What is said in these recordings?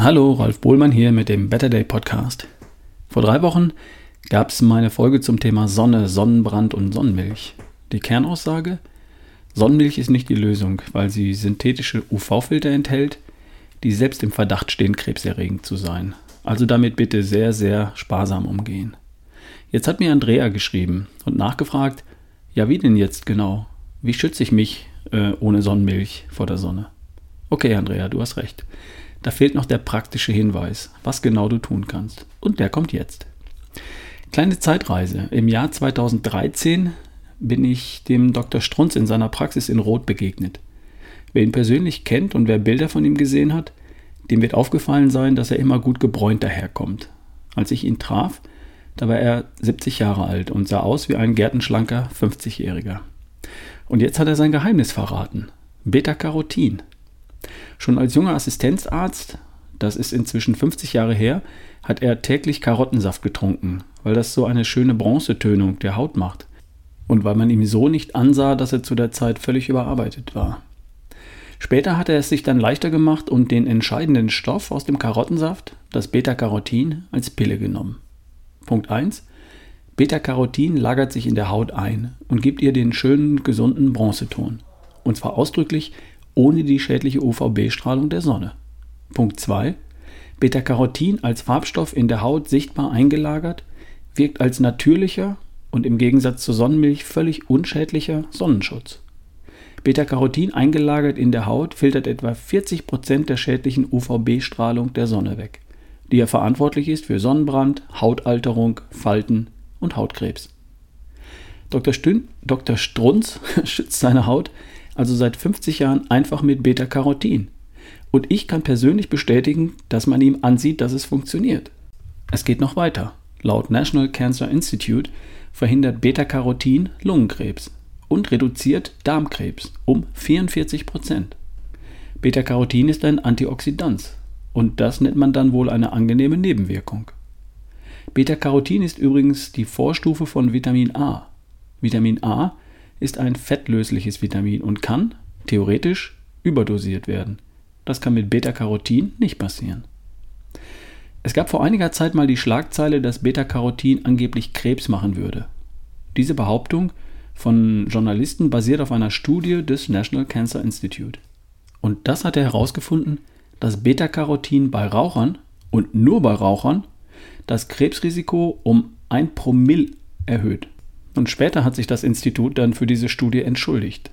Hallo, Ralf Bohlmann hier mit dem Better Day Podcast. Vor drei Wochen gab es meine Folge zum Thema Sonne, Sonnenbrand und Sonnenmilch. Die Kernaussage? Sonnenmilch ist nicht die Lösung, weil sie synthetische UV-Filter enthält, die selbst im Verdacht stehen, krebserregend zu sein. Also damit bitte sehr, sehr sparsam umgehen. Jetzt hat mir Andrea geschrieben und nachgefragt, ja wie denn jetzt genau? Wie schütze ich mich äh, ohne Sonnenmilch vor der Sonne? Okay, Andrea, du hast recht. Da fehlt noch der praktische Hinweis, was genau du tun kannst. Und der kommt jetzt. Kleine Zeitreise. Im Jahr 2013 bin ich dem Dr. Strunz in seiner Praxis in Rot begegnet. Wer ihn persönlich kennt und wer Bilder von ihm gesehen hat, dem wird aufgefallen sein, dass er immer gut gebräunt daherkommt. Als ich ihn traf, da war er 70 Jahre alt und sah aus wie ein gärtenschlanker 50-Jähriger. Und jetzt hat er sein Geheimnis verraten. Beta-Carotin. Schon als junger Assistenzarzt, das ist inzwischen 50 Jahre her, hat er täglich Karottensaft getrunken, weil das so eine schöne Bronzetönung der Haut macht und weil man ihm so nicht ansah, dass er zu der Zeit völlig überarbeitet war. Später hat er es sich dann leichter gemacht und den entscheidenden Stoff aus dem Karottensaft, das Beta-Carotin, als Pille genommen. Punkt 1. Beta-Carotin lagert sich in der Haut ein und gibt ihr den schönen, gesunden Bronzeton. Und zwar ausdrücklich ohne die schädliche UVB-Strahlung der Sonne. Punkt 2. Beta-Carotin als Farbstoff in der Haut sichtbar eingelagert, wirkt als natürlicher und im Gegensatz zur Sonnenmilch völlig unschädlicher Sonnenschutz. Beta-Carotin eingelagert in der Haut filtert etwa 40% der schädlichen UVB-Strahlung der Sonne weg, die ja verantwortlich ist für Sonnenbrand, Hautalterung, Falten und Hautkrebs. Dr. Stün, Dr. Strunz schützt seine Haut also seit 50 Jahren einfach mit Beta-Carotin. Und ich kann persönlich bestätigen, dass man ihm ansieht, dass es funktioniert. Es geht noch weiter. Laut National Cancer Institute verhindert Beta-Carotin Lungenkrebs und reduziert Darmkrebs um 44 Prozent. Beta-Carotin ist ein Antioxidant und das nennt man dann wohl eine angenehme Nebenwirkung. Beta-Carotin ist übrigens die Vorstufe von Vitamin A. Vitamin A ist ein fettlösliches Vitamin und kann, theoretisch, überdosiert werden. Das kann mit Beta-Carotin nicht passieren. Es gab vor einiger Zeit mal die Schlagzeile, dass Beta-Carotin angeblich Krebs machen würde. Diese Behauptung von Journalisten basiert auf einer Studie des National Cancer Institute. Und das hat er herausgefunden, dass Beta-Carotin bei Rauchern und nur bei Rauchern das Krebsrisiko um ein Promille erhöht. Und später hat sich das Institut dann für diese Studie entschuldigt.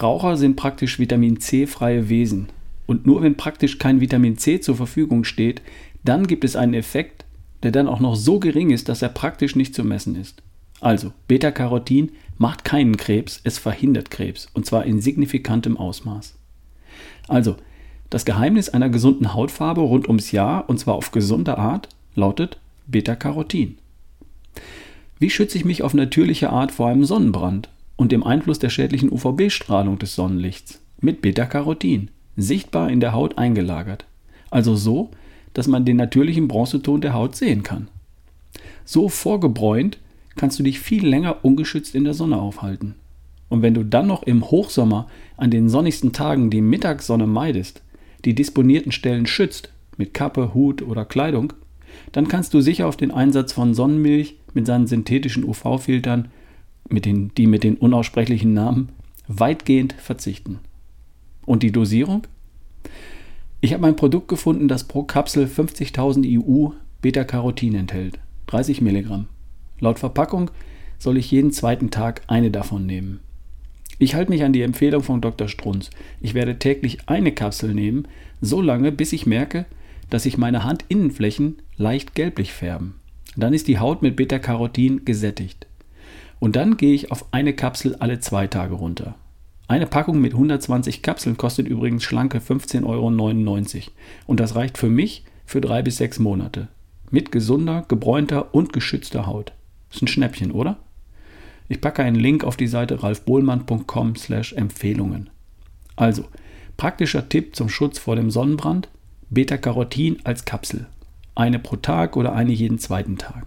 Raucher sind praktisch Vitamin C-freie Wesen. Und nur wenn praktisch kein Vitamin C zur Verfügung steht, dann gibt es einen Effekt, der dann auch noch so gering ist, dass er praktisch nicht zu messen ist. Also, Beta-Carotin macht keinen Krebs, es verhindert Krebs, und zwar in signifikantem Ausmaß. Also, das Geheimnis einer gesunden Hautfarbe rund ums Jahr, und zwar auf gesunde Art, lautet Beta-Carotin. Wie schütze ich mich auf natürliche Art vor einem Sonnenbrand und dem Einfluss der schädlichen UVB-Strahlung des Sonnenlichts? Mit Beta-Carotin, sichtbar in der Haut eingelagert. Also so, dass man den natürlichen Bronzeton der Haut sehen kann. So vorgebräunt kannst du dich viel länger ungeschützt in der Sonne aufhalten. Und wenn du dann noch im Hochsommer an den sonnigsten Tagen die Mittagssonne meidest, die disponierten Stellen schützt, mit Kappe, Hut oder Kleidung, dann kannst du sicher auf den Einsatz von Sonnenmilch mit seinen synthetischen UV-Filtern, mit den, die mit den unaussprechlichen Namen, weitgehend verzichten. Und die Dosierung? Ich habe ein Produkt gefunden, das pro Kapsel 50.000 IU Beta-Carotin enthält, 30 Milligramm. Laut Verpackung soll ich jeden zweiten Tag eine davon nehmen. Ich halte mich an die Empfehlung von Dr. Strunz. Ich werde täglich eine Kapsel nehmen, so lange, bis ich merke, dass sich meine Handinnenflächen leicht gelblich färben. Dann ist die Haut mit Beta-Carotin gesättigt. Und dann gehe ich auf eine Kapsel alle zwei Tage runter. Eine Packung mit 120 Kapseln kostet übrigens schlanke 15,99 Euro. Und das reicht für mich für drei bis sechs Monate. Mit gesunder, gebräunter und geschützter Haut. Ist ein Schnäppchen, oder? Ich packe einen Link auf die Seite ralfbohlmann.com slash Empfehlungen. Also, praktischer Tipp zum Schutz vor dem Sonnenbrand – Beta-Carotin als Kapsel. Eine pro Tag oder eine jeden zweiten Tag.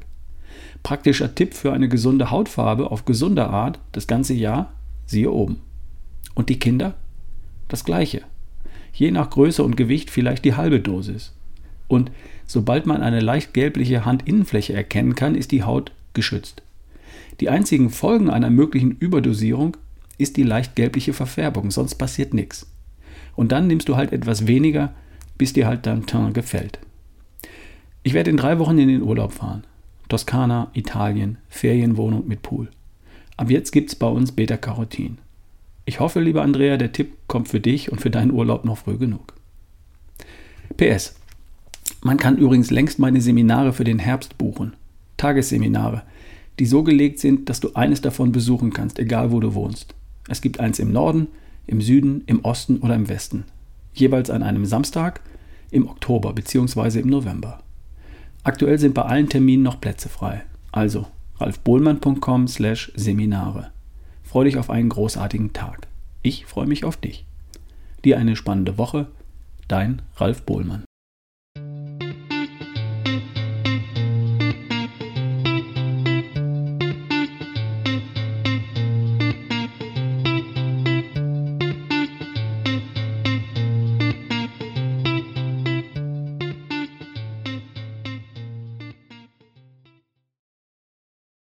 Praktischer Tipp für eine gesunde Hautfarbe auf gesunde Art das ganze Jahr, siehe oben. Und die Kinder? Das gleiche. Je nach Größe und Gewicht vielleicht die halbe Dosis. Und sobald man eine leicht gelbliche Handinnenfläche erkennen kann, ist die Haut geschützt. Die einzigen Folgen einer möglichen Überdosierung ist die leicht gelbliche Verfärbung, sonst passiert nichts. Und dann nimmst du halt etwas weniger, bis dir halt dein Teint gefällt. Ich werde in drei Wochen in den Urlaub fahren. Toskana, Italien, Ferienwohnung mit Pool. Ab jetzt gibt's bei uns Beta-Carotin. Ich hoffe, lieber Andrea, der Tipp kommt für dich und für deinen Urlaub noch früh genug. PS. Man kann übrigens längst meine Seminare für den Herbst buchen. Tagesseminare, die so gelegt sind, dass du eines davon besuchen kannst, egal wo du wohnst. Es gibt eins im Norden, im Süden, im Osten oder im Westen. Jeweils an einem Samstag im Oktober bzw. im November. Aktuell sind bei allen Terminen noch Plätze frei. Also ralfbohlmann.com slash Seminare. Freue dich auf einen großartigen Tag. Ich freue mich auf dich. Dir eine spannende Woche. Dein Ralf Bohlmann.